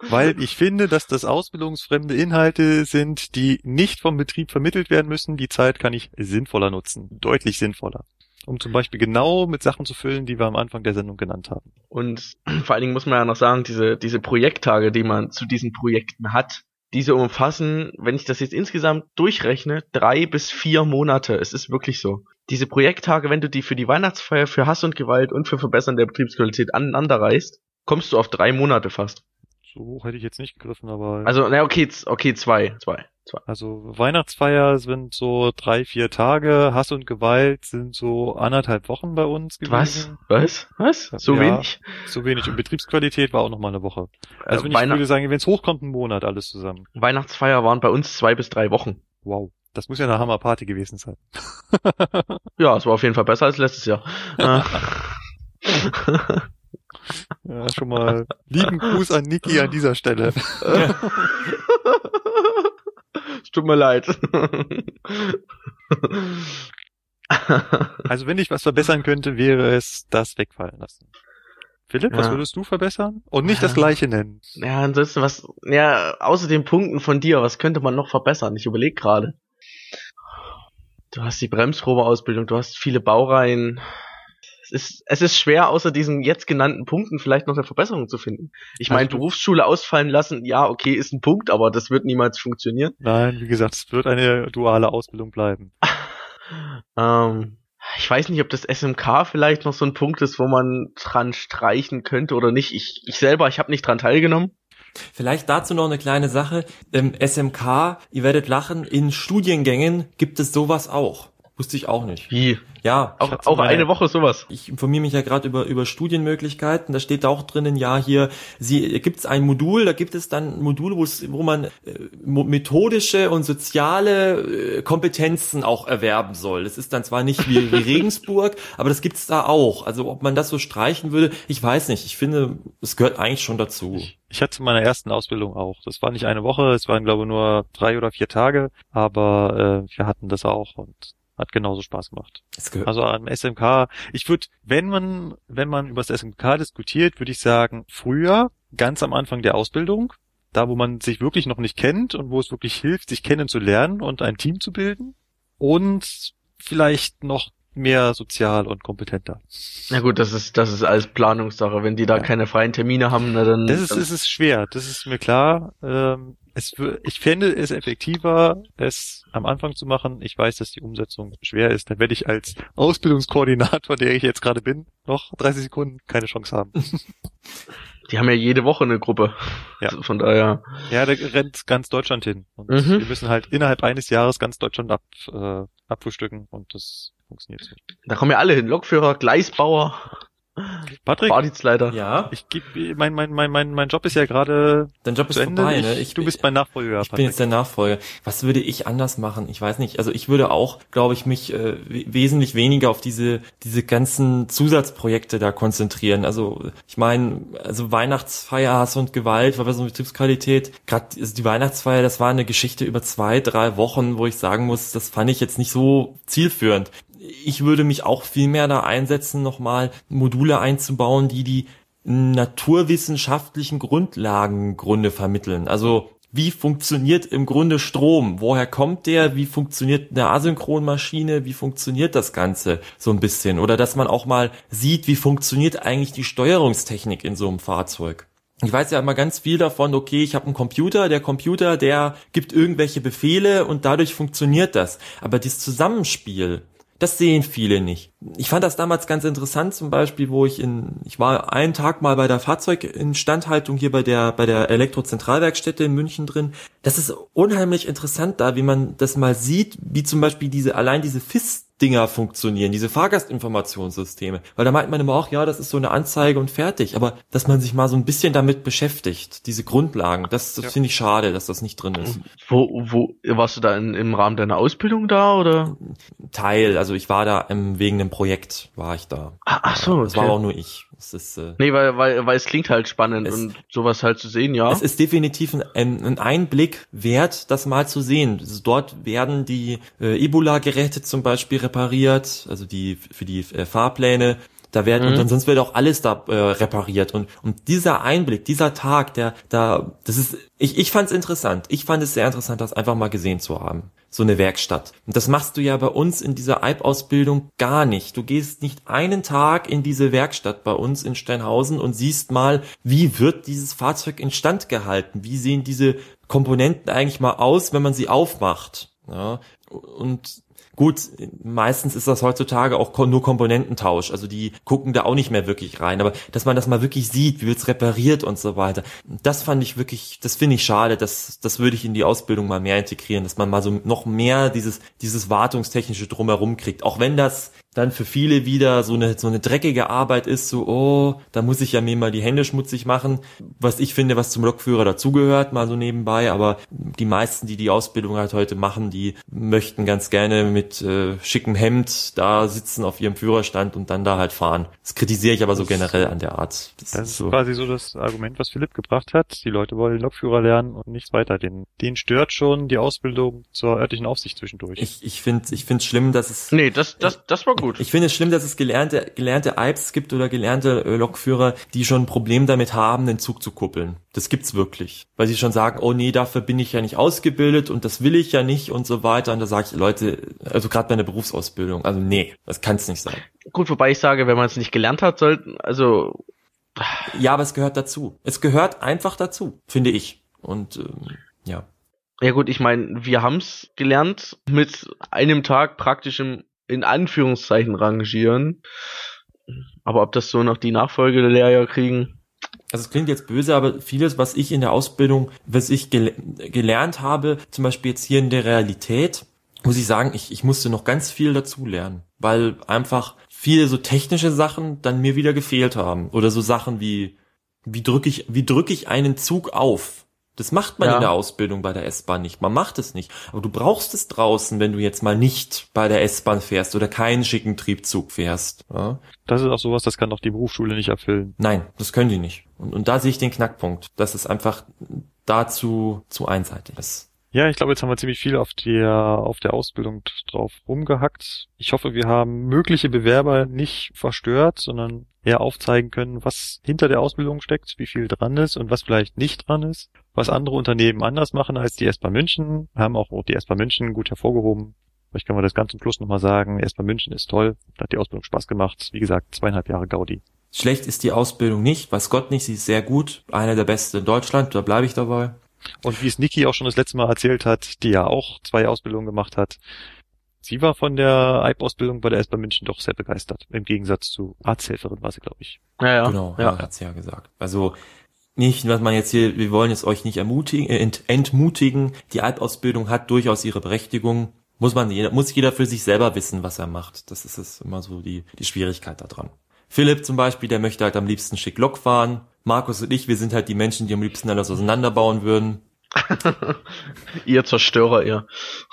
Weil ich finde, dass das ausbildungsfremde Inhalte sind, die nicht vom Betrieb vermittelt werden müssen. Die Zeit kann ich sinnvoller nutzen. Deutlich sinnvoller. Um zum Beispiel genau mit Sachen zu füllen, die wir am Anfang der Sendung genannt haben. Und vor allen Dingen muss man ja noch sagen, diese, diese Projekttage, die man zu diesen Projekten hat, diese umfassen, wenn ich das jetzt insgesamt durchrechne, drei bis vier Monate. Es ist wirklich so. Diese Projekttage, wenn du die für die Weihnachtsfeier, für Hass und Gewalt und für Verbessern der Betriebsqualität aneinander reißt, kommst du auf drei Monate fast. So hoch hätte ich jetzt nicht gegriffen, aber. Also, na okay, okay, zwei, zwei, zwei. Also Weihnachtsfeier sind so drei, vier Tage, Hass und Gewalt sind so anderthalb Wochen bei uns gewesen. Was? Was? Was? So ja, wenig? So wenig. Und Betriebsqualität war auch noch mal eine Woche. Also äh, wenn ich würde sagen, wenn es hochkommt, ein Monat alles zusammen. Weihnachtsfeier waren bei uns zwei bis drei Wochen. Wow. Das muss ja eine Hammerparty gewesen sein. ja, es war auf jeden Fall besser als letztes Jahr. ja, schon mal lieben Gruß an Niki an dieser Stelle. Es tut mir leid. also wenn ich was verbessern könnte, wäre es das wegfallen lassen. Philipp, ja. was würdest du verbessern? Und nicht das gleiche nennen. Ja, ansonsten was, ja, außer den Punkten von dir, was könnte man noch verbessern? Ich überlege gerade. Du hast die Bremsprobeausbildung, du hast viele Baureihen, ist, es ist schwer, außer diesen jetzt genannten Punkten vielleicht noch eine Verbesserung zu finden. Ich meine, also, Berufsschule ausfallen lassen, ja, okay, ist ein Punkt, aber das wird niemals funktionieren. Nein, wie gesagt, es wird eine duale Ausbildung bleiben. ähm, ich weiß nicht, ob das SMK vielleicht noch so ein Punkt ist, wo man dran streichen könnte oder nicht. Ich, ich selber, ich habe nicht dran teilgenommen. Vielleicht dazu noch eine kleine Sache. Im SMK, ihr werdet lachen, in Studiengängen gibt es sowas auch. Wusste ich auch nicht. Wie? Ja. Auch, auch meine, eine Woche sowas. Ich informiere mich ja gerade über, über Studienmöglichkeiten. Da steht auch drinnen, ja, hier sie gibt es ein Modul, da gibt es dann Module, wo man äh, methodische und soziale äh, Kompetenzen auch erwerben soll. Das ist dann zwar nicht wie, wie Regensburg, aber das gibt's da auch. Also ob man das so streichen würde, ich weiß nicht. Ich finde, es gehört eigentlich schon dazu. Ich, ich hatte meiner ersten Ausbildung auch. Das war nicht eine Woche, es waren glaube ich nur drei oder vier Tage, aber äh, wir hatten das auch und hat genauso Spaß gemacht. Also am SMK, ich würde, wenn man, wenn man über das SMK diskutiert, würde ich sagen, früher, ganz am Anfang der Ausbildung, da wo man sich wirklich noch nicht kennt und wo es wirklich hilft, sich kennenzulernen und ein Team zu bilden. Und vielleicht noch mehr sozial und kompetenter. Na gut, das ist das ist alles Planungssache. Wenn die da ja. keine freien Termine haben, na dann. Das ist, das ist schwer. Das ist mir klar. Ähm, es, ich fände es effektiver, es am Anfang zu machen. Ich weiß, dass die Umsetzung schwer ist. Dann werde ich als Ausbildungskoordinator, der ich jetzt gerade bin, noch 30 Sekunden keine Chance haben. Die haben ja jede Woche eine Gruppe. Ja. Also von daher. Ja, da rennt ganz Deutschland hin. Und mhm. wir müssen halt innerhalb eines Jahres ganz Deutschland ab, äh, abfrühstücken und das funktioniert so. Da kommen ja alle hin. Lokführer, Gleisbauer. Patrick? Fahrdienstleiter. Ja. Ich gebe mein mein mein mein mein Job ist ja gerade Dein Job ist Ende. vorbei, ne? Ich, du bist mein Nachfolger. Ich Patrick. bin jetzt der Nachfolger. Was würde ich anders machen? Ich weiß nicht. Also ich würde auch, glaube ich, mich äh, wesentlich weniger auf diese diese ganzen Zusatzprojekte da konzentrieren. Also ich meine, also Weihnachtsfeier, Hass und Gewalt, Verbesserung Betriebsqualität. Gerade also die Weihnachtsfeier, das war eine Geschichte über zwei, drei Wochen, wo ich sagen muss, das fand ich jetzt nicht so zielführend ich würde mich auch viel mehr da einsetzen, nochmal Module einzubauen, die die naturwissenschaftlichen Grundlagengründe vermitteln. Also wie funktioniert im Grunde Strom? Woher kommt der? Wie funktioniert eine Asynchronmaschine? Wie funktioniert das Ganze so ein bisschen? Oder dass man auch mal sieht, wie funktioniert eigentlich die Steuerungstechnik in so einem Fahrzeug? Ich weiß ja immer ganz viel davon, okay, ich habe einen Computer, der Computer, der gibt irgendwelche Befehle und dadurch funktioniert das. Aber das Zusammenspiel das sehen viele nicht. Ich fand das damals ganz interessant, zum Beispiel, wo ich in, ich war einen Tag mal bei der Fahrzeuginstandhaltung hier bei der, bei der Elektrozentralwerkstätte in München drin. Das ist unheimlich interessant da, wie man das mal sieht, wie zum Beispiel diese, allein diese FIS Dinger funktionieren, diese Fahrgastinformationssysteme. Weil da meint man immer auch, ja, das ist so eine Anzeige und fertig. Aber dass man sich mal so ein bisschen damit beschäftigt, diese Grundlagen, das, das ja. finde ich schade, dass das nicht drin ist. Wo, wo, warst du da in, im Rahmen deiner Ausbildung da oder? Teil, also ich war da im, wegen einem Projekt, war ich da. Ach, ach so, okay. Das war auch nur ich. Es ist, äh, nee, weil, weil, weil es klingt halt spannend es, und sowas halt zu sehen, ja. Es ist definitiv ein, ein Einblick wert, das mal zu sehen. Also dort werden die äh, Ebola-Geräte zum Beispiel repariert, also die für die äh, Fahrpläne. Da werden mhm. und sonst wird auch alles da äh, repariert und und dieser Einblick, dieser Tag, der da, das ist, ich ich fand es interessant. Ich fand es sehr interessant, das einfach mal gesehen zu haben so eine Werkstatt. Und das machst du ja bei uns in dieser Alp-Ausbildung gar nicht. Du gehst nicht einen Tag in diese Werkstatt bei uns in Steinhausen und siehst mal, wie wird dieses Fahrzeug instand gehalten? Wie sehen diese Komponenten eigentlich mal aus, wenn man sie aufmacht? Ja, und Gut, meistens ist das heutzutage auch nur Komponententausch. Also die gucken da auch nicht mehr wirklich rein. Aber dass man das mal wirklich sieht, wie wird's repariert und so weiter. Das fand ich wirklich, das finde ich schade. Das, das würde ich in die Ausbildung mal mehr integrieren, dass man mal so noch mehr dieses, dieses wartungstechnische drumherum kriegt. Auch wenn das dann für viele wieder so eine, so eine dreckige Arbeit ist, so, oh, da muss ich ja mir mal die Hände schmutzig machen, was ich finde, was zum Lokführer dazugehört, mal so nebenbei, aber die meisten, die die Ausbildung halt heute machen, die möchten ganz gerne mit äh, schickem Hemd da sitzen auf ihrem Führerstand und dann da halt fahren. Das kritisiere ich aber so generell an der Art. Das, das ist so. quasi so das Argument, was Philipp gebracht hat. Die Leute wollen Lokführer lernen und nichts weiter. Den, den stört schon die Ausbildung zur örtlichen Aufsicht zwischendurch. Ich, ich finde ich finde schlimm, dass es... Nee, das, das, das war gut. Ich finde es schlimm, dass es gelernte, gelernte Alps gibt oder gelernte äh, Lokführer, die schon ein Problem damit haben, den Zug zu kuppeln. Das gibt's wirklich. Weil sie schon sagen, oh nee, dafür bin ich ja nicht ausgebildet und das will ich ja nicht und so weiter. Und da sage ich, Leute, also gerade bei einer Berufsausbildung, also nee, das kann's nicht sein. Gut, wobei ich sage, wenn man es nicht gelernt hat, sollten, also. Ja, aber es gehört dazu. Es gehört einfach dazu, finde ich. Und ähm, ja. Ja gut, ich meine, wir haben's gelernt mit einem Tag praktischem in Anführungszeichen rangieren. Aber ob das so noch die Nachfolgelehrer kriegen, also es klingt jetzt böse, aber vieles, was ich in der Ausbildung, was ich gel gelernt habe, zum Beispiel jetzt hier in der Realität, muss ich sagen, ich, ich musste noch ganz viel dazu lernen, weil einfach viele so technische Sachen dann mir wieder gefehlt haben. Oder so Sachen wie wie drücke ich wie drücke ich einen Zug auf das macht man ja. in der Ausbildung bei der S-Bahn nicht. Man macht es nicht. Aber du brauchst es draußen, wenn du jetzt mal nicht bei der S-Bahn fährst oder keinen schicken Triebzug fährst. Ja? Das ist auch sowas, das kann doch die Berufsschule nicht erfüllen. Nein, das können die nicht. Und, und da sehe ich den Knackpunkt, dass es einfach dazu zu einseitig ist. Ja, ich glaube, jetzt haben wir ziemlich viel auf der, auf der Ausbildung drauf rumgehackt. Ich hoffe, wir haben mögliche Bewerber nicht verstört, sondern eher aufzeigen können, was hinter der Ausbildung steckt, wie viel dran ist und was vielleicht nicht dran ist. Was andere Unternehmen anders machen als die S-Bahn München, haben auch die S-Bahn München gut hervorgehoben. Vielleicht können wir das ganz zum Schluss nochmal sagen. S-Bahn München ist toll, da hat die Ausbildung Spaß gemacht. Wie gesagt, zweieinhalb Jahre Gaudi. Schlecht ist die Ausbildung nicht, weiß Gott nicht, sie ist sehr gut. Eine der besten in Deutschland, da bleibe ich dabei. Und wie es Niki auch schon das letzte Mal erzählt hat, die ja auch zwei Ausbildungen gemacht hat, sie war von der IB-Ausbildung bei der S-Bahn München doch sehr begeistert. Im Gegensatz zu Arzthelferin war sie, glaube ich. Ja, ja. Genau, ja. hat sie ja gesagt. Also nicht, was man jetzt hier, wir wollen jetzt euch nicht ermutigen, äh, ent, entmutigen. Die Alpausbildung hat durchaus ihre Berechtigung. Muss man, jeder, muss jeder für sich selber wissen, was er macht. Das ist es immer so die, die Schwierigkeit daran. Philipp zum Beispiel, der möchte halt am liebsten schick Lok fahren. Markus und ich, wir sind halt die Menschen, die am liebsten alles auseinanderbauen würden. ihr Zerstörer, ihr.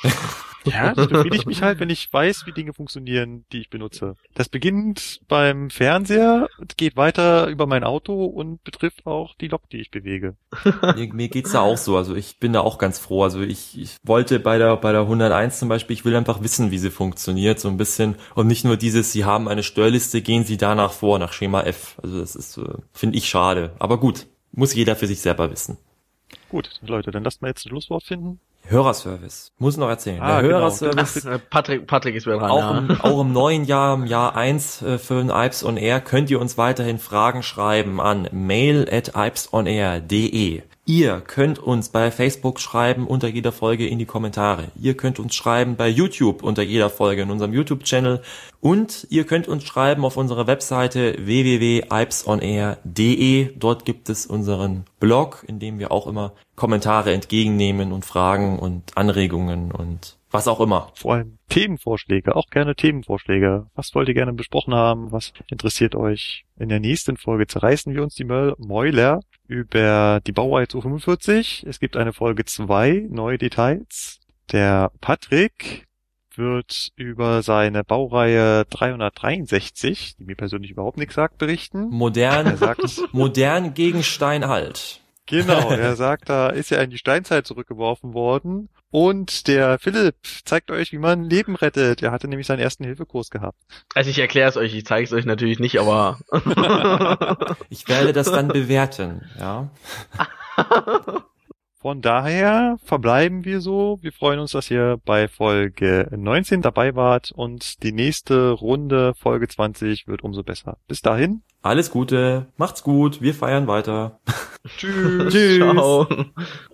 Ja, das befriedige ich mich halt, wenn ich weiß, wie Dinge funktionieren, die ich benutze. Das beginnt beim Fernseher, geht weiter über mein Auto und betrifft auch die Lok, die ich bewege. mir, mir geht's da auch so. Also ich bin da auch ganz froh. Also ich, ich wollte bei der, bei der 101 zum Beispiel, ich will einfach wissen, wie sie funktioniert, so ein bisschen. Und nicht nur dieses, sie haben eine Steuerliste, gehen sie danach vor, nach Schema F. Also das ist, äh, finde ich schade. Aber gut, muss jeder für sich selber wissen. Gut, Leute, dann lasst mal jetzt ein Schlusswort finden. Hörerservice. Muss noch erzählen. Ah, der genau. Hörerservice. Ach, Patrick, Patrick ist wieder dran. Auch, ja. im, auch im neuen Jahr, im Jahr eins äh, für den Ipes on Air, könnt ihr uns weiterhin Fragen schreiben an mail at ipesonair.de. Ihr könnt uns bei Facebook schreiben unter jeder Folge in die Kommentare. Ihr könnt uns schreiben bei YouTube unter jeder Folge in unserem YouTube-Channel. Und ihr könnt uns schreiben auf unserer Webseite www.ipesonair.de. Dort gibt es unseren Blog, in dem wir auch immer Kommentare entgegennehmen und Fragen und Anregungen und was auch immer. Vor allem Themenvorschläge, auch gerne Themenvorschläge. Was wollt ihr gerne besprochen haben? Was interessiert euch? In der nächsten Folge zerreißen wir uns die Mäuler über die Baureihe 245. Es gibt eine Folge 2, neue Details. Der Patrick wird über seine Baureihe 363, die mir persönlich überhaupt nichts sagt, berichten. Modern, er sagt, modern gegen Steinhalt. Genau, er sagt, da ist er in die Steinzeit zurückgeworfen worden. Und der Philipp zeigt euch, wie man Leben rettet. Er hatte nämlich seinen ersten Hilfekurs gehabt. Also ich erkläre es euch, ich zeige es euch natürlich nicht, aber. ich werde das dann bewerten, ja. Von daher verbleiben wir so. Wir freuen uns, dass ihr bei Folge 19 dabei wart und die nächste Runde, Folge 20, wird umso besser. Bis dahin. Alles Gute, macht's gut, wir feiern weiter. Tschüss. Tschüss. Ciao.